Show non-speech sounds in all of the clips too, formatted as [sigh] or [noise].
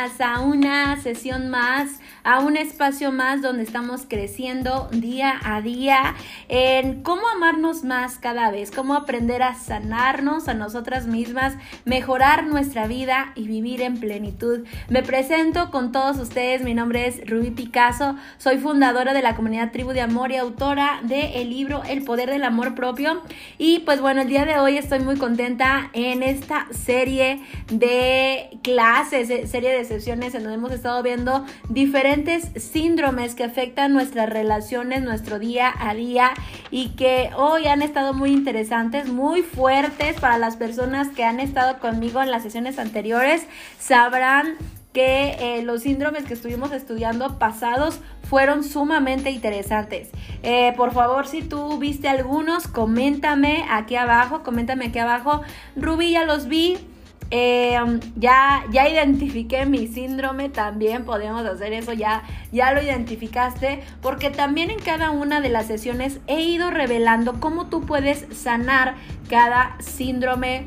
A una sesión más a un espacio más donde estamos creciendo día a día en cómo amarnos más cada vez, cómo aprender a sanarnos a nosotras mismas, mejorar nuestra vida y vivir en plenitud. Me presento con todos ustedes, mi nombre es Ruby Picasso, soy fundadora de la comunidad Tribu de Amor y autora del libro El Poder del Amor Propio. Y pues bueno, el día de hoy estoy muy contenta en esta serie de clases, eh, serie de sesiones en donde hemos estado viendo diferentes síndromes que afectan nuestras relaciones, nuestro día a día y que hoy han estado muy interesantes, muy fuertes para las personas que han estado conmigo en las sesiones anteriores. Sabrán que eh, los síndromes que estuvimos estudiando pasados fueron sumamente interesantes. Eh, por favor, si tú viste algunos, coméntame aquí abajo, coméntame aquí abajo. Ruby ya los vi, eh, ya, ya identifiqué mi síndrome, también podemos hacer eso, ya, ya lo identificaste, porque también en cada una de las sesiones he ido revelando cómo tú puedes sanar cada síndrome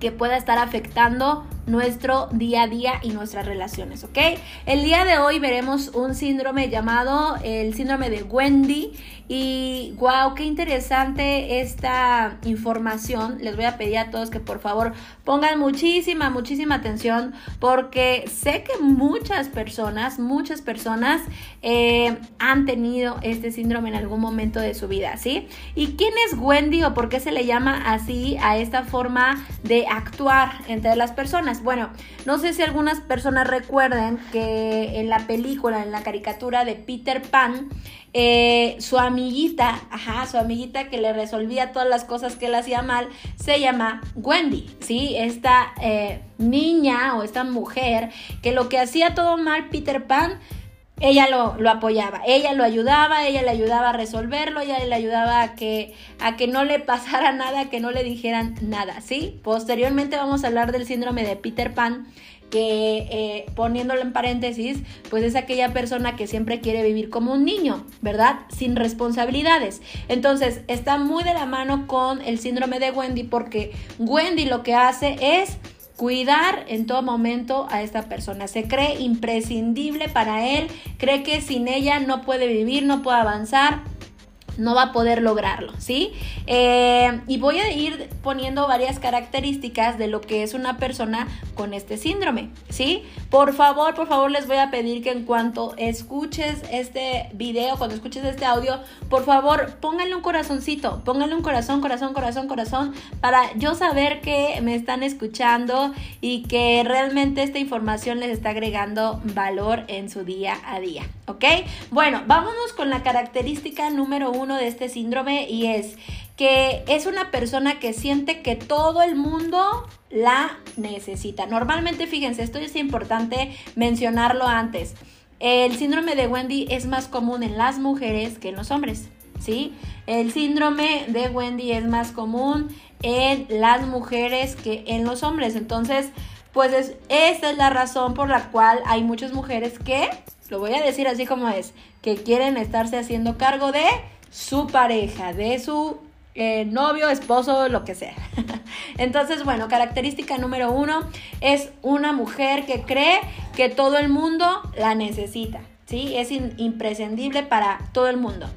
que pueda estar afectando nuestro día a día y nuestras relaciones, ¿ok? El día de hoy veremos un síndrome llamado el síndrome de Wendy y wow, qué interesante esta información. Les voy a pedir a todos que por favor pongan muchísima, muchísima atención porque sé que muchas personas, muchas personas eh, han tenido este síndrome en algún momento de su vida, ¿sí? ¿Y quién es Wendy o por qué se le llama así a esta forma de actuar entre las personas? Bueno, no sé si algunas personas recuerden que en la película, en la caricatura de Peter Pan, eh, su amiguita, ajá, su amiguita que le resolvía todas las cosas que él hacía mal, se llama Wendy, ¿sí? Esta eh, niña o esta mujer que lo que hacía todo mal Peter Pan, ella lo, lo, apoyaba, ella lo ayudaba, ella le ayudaba a resolverlo, ella le ayudaba a que, a que no le pasara nada, que no le dijeran nada, ¿sí? Posteriormente vamos a hablar del síndrome de Peter Pan, que eh, poniéndolo en paréntesis, pues es aquella persona que siempre quiere vivir como un niño, ¿verdad? Sin responsabilidades. Entonces, está muy de la mano con el síndrome de Wendy porque Wendy lo que hace es cuidar en todo momento a esta persona. Se cree imprescindible para él, cree que sin ella no puede vivir, no puede avanzar no va a poder lograrlo, ¿sí? Eh, y voy a ir poniendo varias características de lo que es una persona con este síndrome, ¿sí? Por favor, por favor, les voy a pedir que en cuanto escuches este video, cuando escuches este audio, por favor, pónganle un corazoncito, pónganle un corazón, corazón, corazón, corazón, para yo saber que me están escuchando y que realmente esta información les está agregando valor en su día a día, ¿ok? Bueno, vámonos con la característica número uno de este síndrome y es que es una persona que siente que todo el mundo la necesita. Normalmente, fíjense, esto es importante mencionarlo antes. El síndrome de Wendy es más común en las mujeres que en los hombres, ¿sí? El síndrome de Wendy es más común en las mujeres que en los hombres. Entonces, pues es, esa es la razón por la cual hay muchas mujeres que, lo voy a decir así como es, que quieren estarse haciendo cargo de su pareja, de su eh, novio, esposo, lo que sea. [laughs] Entonces, bueno, característica número uno es una mujer que cree que todo el mundo la necesita, ¿sí? Es imprescindible para todo el mundo.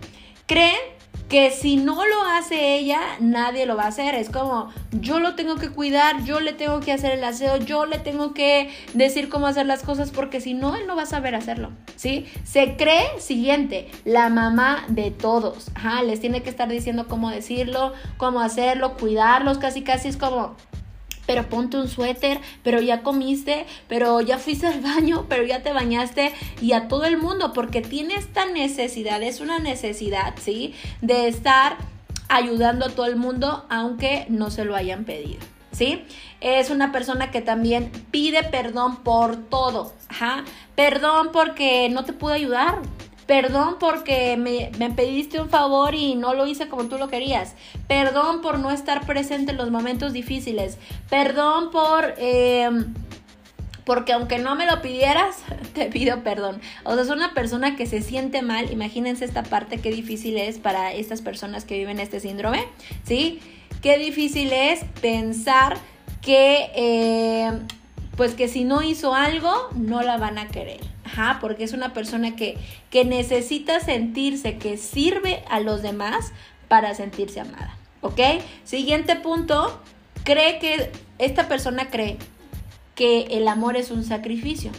Creen que si no lo hace ella, nadie lo va a hacer. Es como, yo lo tengo que cuidar, yo le tengo que hacer el aseo, yo le tengo que decir cómo hacer las cosas, porque si no, él no va a saber hacerlo, ¿sí? Se cree, siguiente, la mamá de todos. Ajá, les tiene que estar diciendo cómo decirlo, cómo hacerlo, cuidarlos, casi casi es como pero ponte un suéter, pero ya comiste, pero ya fuiste al baño, pero ya te bañaste y a todo el mundo, porque tiene esta necesidad, es una necesidad, ¿sí? De estar ayudando a todo el mundo, aunque no se lo hayan pedido. ¿Sí? Es una persona que también pide perdón por todo. Ajá. Perdón porque no te pude ayudar Perdón porque me, pediste un favor y no lo hice como tú lo querías. Perdón por no estar presente en los momentos difíciles. Perdón por... Em, porque aunque no me lo pidieras, [laughs] te pido perdón. O sea, es una persona que se siente mal. Imagínense esta parte, qué difícil es para estas personas que viven este síndrome, ¿sí? Qué difícil es pensar que, em, pues que si no hizo algo, no la van a querer porque es una persona que, que necesita sentirse que sirve a los demás para sentirse amada, ¿ok? Siguiente punto, cree que esta persona cree que el amor es un sacrificio,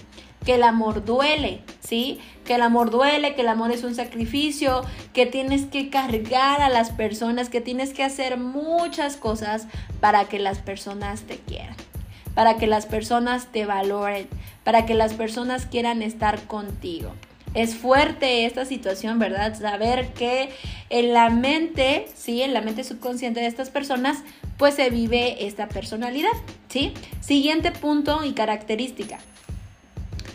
que el amor duele, ¿sí? Que el amor duele, que el amor es un sacrificio, que tienes que cargar a las personas, que tienes que hacer muchas cosas para que las personas te quieran para que las personas te valoren, para que las personas quieran estar contigo. Es fuerte esta situación, ¿verdad? Saber que en la mente, sí, en la mente subconsciente de estas personas, pues se vive esta personalidad, ¿sí? Siguiente punto y característica.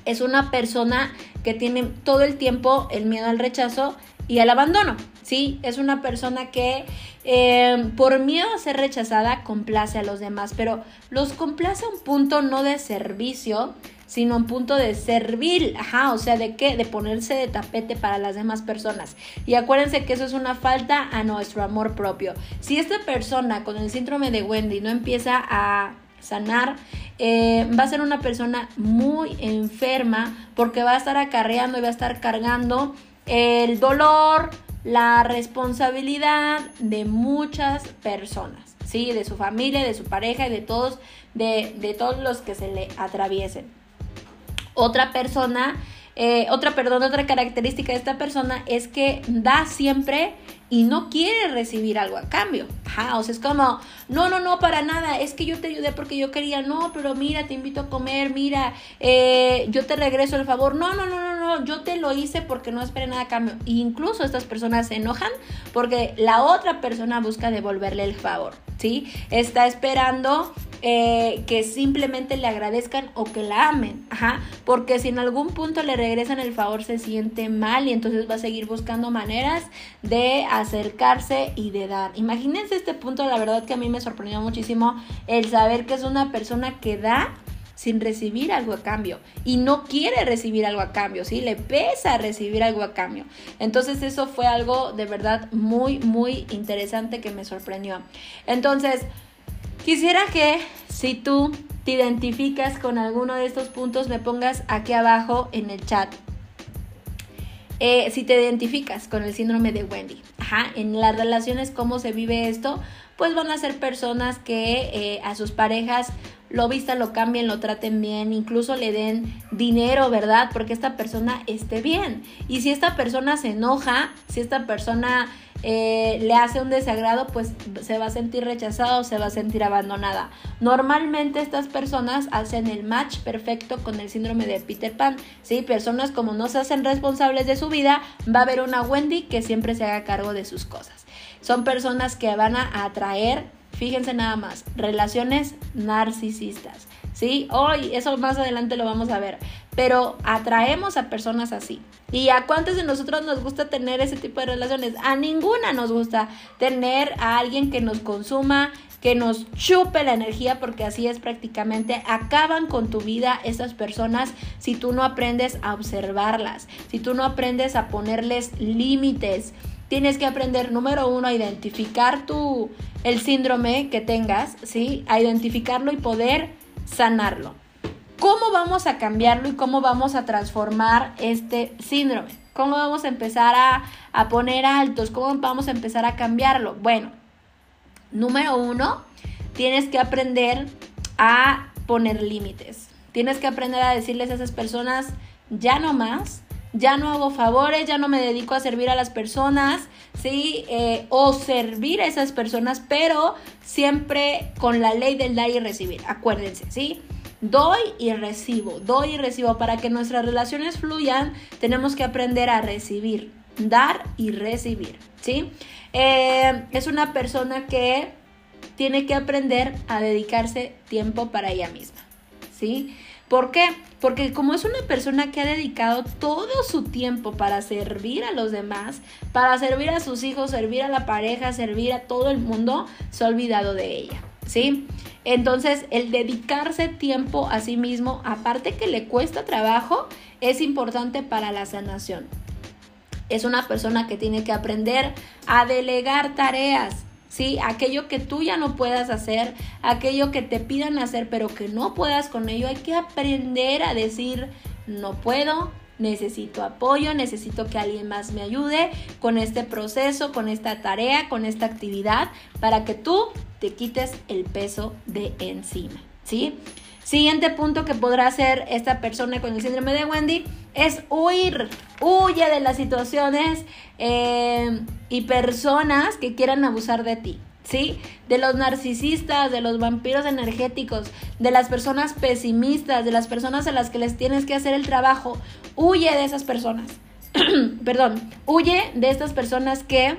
Es una persona que tiene todo el tiempo el miedo al rechazo y al abandono, ¿sí? Es una persona que eh, por miedo a ser rechazada complace a los demás, pero los complace a un punto no de servicio, sino a un punto de servir, ajá, o sea, ¿de qué? De ponerse de tapete para las demás personas. Y acuérdense que eso es una falta a nuestro amor propio. Si esta persona con el síndrome de Wendy no empieza a sanar, eh, va a ser una persona muy enferma porque va a estar acarreando y va a estar cargando el dolor, la responsabilidad de muchas personas, ¿sí? De su familia, de su pareja y de todos, de, de todos los que se le atraviesen. Otra persona eh, otra, perdón, otra característica de esta persona es que da siempre y no quiere recibir algo a cambio. o sea, es como, no, no, no, para nada, es que yo te ayudé porque yo quería, no, pero mira, te invito a comer, mira, eh, yo te regreso el favor, no, no, no, no, no, yo te lo hice porque no esperé nada a cambio. Incluso estas personas se enojan porque la otra persona busca devolverle el favor, ¿sí? Está esperando eh, que simplemente le agradezcan o que la amen, ajá, porque si en algún punto le regresan el favor se siente mal y entonces va a seguir buscando maneras de acercarse y de dar. Imagínense este punto, la verdad que a mí me sorprendió muchísimo el saber que es una persona que da sin recibir algo a cambio y no quiere recibir algo a cambio, ¿sí? Le pesa recibir algo a cambio. Entonces eso fue algo de verdad muy, muy interesante que me sorprendió. Entonces, Quisiera que si tú te identificas con alguno de estos puntos, me pongas aquí abajo en el chat. Eh, si te identificas con el síndrome de Wendy, Ajá, en las relaciones, cómo se vive esto, pues van a ser personas que eh, a sus parejas lo vistan, lo cambien, lo traten bien, incluso le den dinero, ¿verdad? Porque esta persona esté bien. Y si esta persona se enoja, si esta persona eh, le hace un desagrado, pues se va a sentir rechazado, se va a sentir abandonada. Normalmente estas personas hacen el match perfecto con el síndrome de Peter Pan, ¿sí? Personas como no se hacen responsables de su vida, va a haber una Wendy que siempre se haga cargo de sus cosas. Son personas que van a atraer, fíjense nada más, relaciones narcisistas. ¿Sí? Hoy, eso más adelante lo vamos a ver, pero atraemos a personas así. ¿Y a cuántos de nosotros nos gusta tener ese tipo de relaciones? A ninguna nos gusta tener a alguien que nos consuma, que nos chupe la energía, porque así es prácticamente, acaban con tu vida esas personas si tú no aprendes a observarlas, si tú no aprendes a ponerles límites. Tienes que aprender, número uno, a identificar tu, el síndrome que tengas, ¿sí? A identificarlo y poder sanarlo. ¿Cómo vamos a cambiarlo y cómo vamos a transformar este síndrome? ¿Cómo vamos a empezar a, poner altos? ¿Cómo vamos a empezar a cambiarlo? Bueno, número uno, tienes que aprender a poner límites. Tienes que aprender a decirles a esas personas, ya no más, ya no hago favores, ya no me dedico a servir a las personas, ¿sí? Eh, o servir a esas personas, pero siempre con la ley del dar y recibir, acuérdense, ¿sí? Doy y recibo, doy y recibo. Para que nuestras relaciones fluyan, tenemos que aprender a recibir, dar y recibir, ¿sí? Eh, es una persona que tiene que aprender a dedicarse tiempo para ella misma, ¿sí? ¿Por qué? Porque como es una persona que ha dedicado todo su tiempo para servir a los demás, para servir a sus hijos, servir a la pareja, servir a todo el mundo, se ha olvidado de ella, ¿sí? Entonces, el dedicarse tiempo a sí mismo, aparte que le cuesta trabajo, es importante para la sanación. Es una persona que tiene que aprender a delegar tareas, ¿sí? Aquello que tú ya no puedas hacer, aquello que te pidan hacer pero que no puedas con ello, hay que aprender a decir no puedo, necesito apoyo, necesito que alguien más me ayude con este proceso, con esta tarea, con esta actividad, para que tú te quites el peso de encima, ¿sí? Siguiente punto que podrá hacer esta persona con el síndrome de Wendy es huir. Huye de las situaciones eh, y personas que quieran abusar de ti. ¿Sí? De los narcisistas, de los vampiros energéticos, de las personas pesimistas, de las personas a las que les tienes que hacer el trabajo. Huye de esas personas. [clears throat] Perdón, huye de estas personas que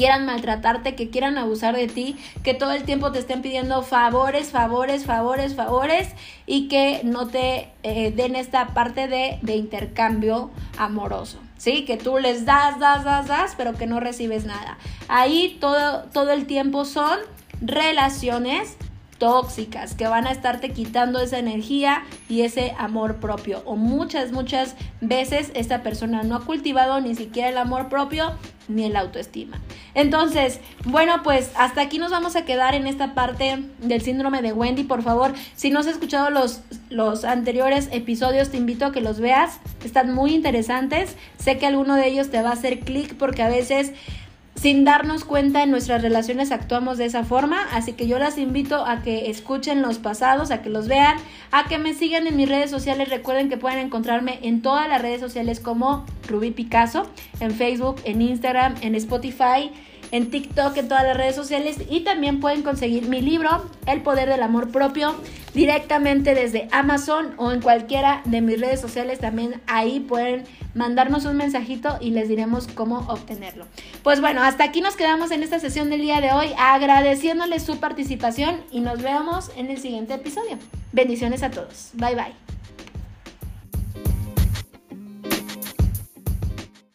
quieran maltratarte, que quieran abusar de ti, que todo el tiempo te estén pidiendo favores, favores, favores, favores y que no te eh, den esta parte de, de intercambio amoroso. ¿Sí? Que tú les das, das, das, das, pero que no recibes nada. Ahí todo, todo el tiempo son relaciones tóxicas que van a estarte quitando esa energía y ese amor propio. O muchas, muchas veces esta persona no ha cultivado ni siquiera el amor propio ni el autoestima. Entonces, bueno, pues hasta aquí nos vamos a quedar en esta parte del síndrome de Wendy. Por favor, si no has escuchado los, los anteriores episodios, te invito a que los veas. Están muy interesantes. Sé que alguno de ellos te va a hacer clic porque a veces sin darnos cuenta en nuestras relaciones actuamos de esa forma, así que yo las invito a que escuchen los pasados, a que los vean, a que me sigan en mis redes sociales. Recuerden que pueden encontrarme en todas las redes sociales como Rubí Picasso, en Facebook, en Instagram, en Spotify en TikTok, en todas las redes sociales y también pueden conseguir mi libro, El Poder del Amor Propio, directamente desde Amazon o en cualquiera de mis redes sociales. También ahí pueden mandarnos un mensajito y les diremos cómo obtenerlo. Pues bueno, hasta aquí nos quedamos en esta sesión del día de hoy, agradeciéndoles su participación y nos vemos en el siguiente episodio. Bendiciones a todos. Bye bye.